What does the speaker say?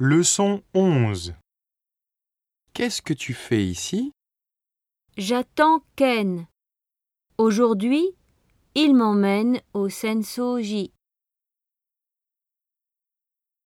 Leçon 11 Qu'est-ce que tu fais ici? J'attends Ken. Aujourd'hui, il m'emmène au Sensoji.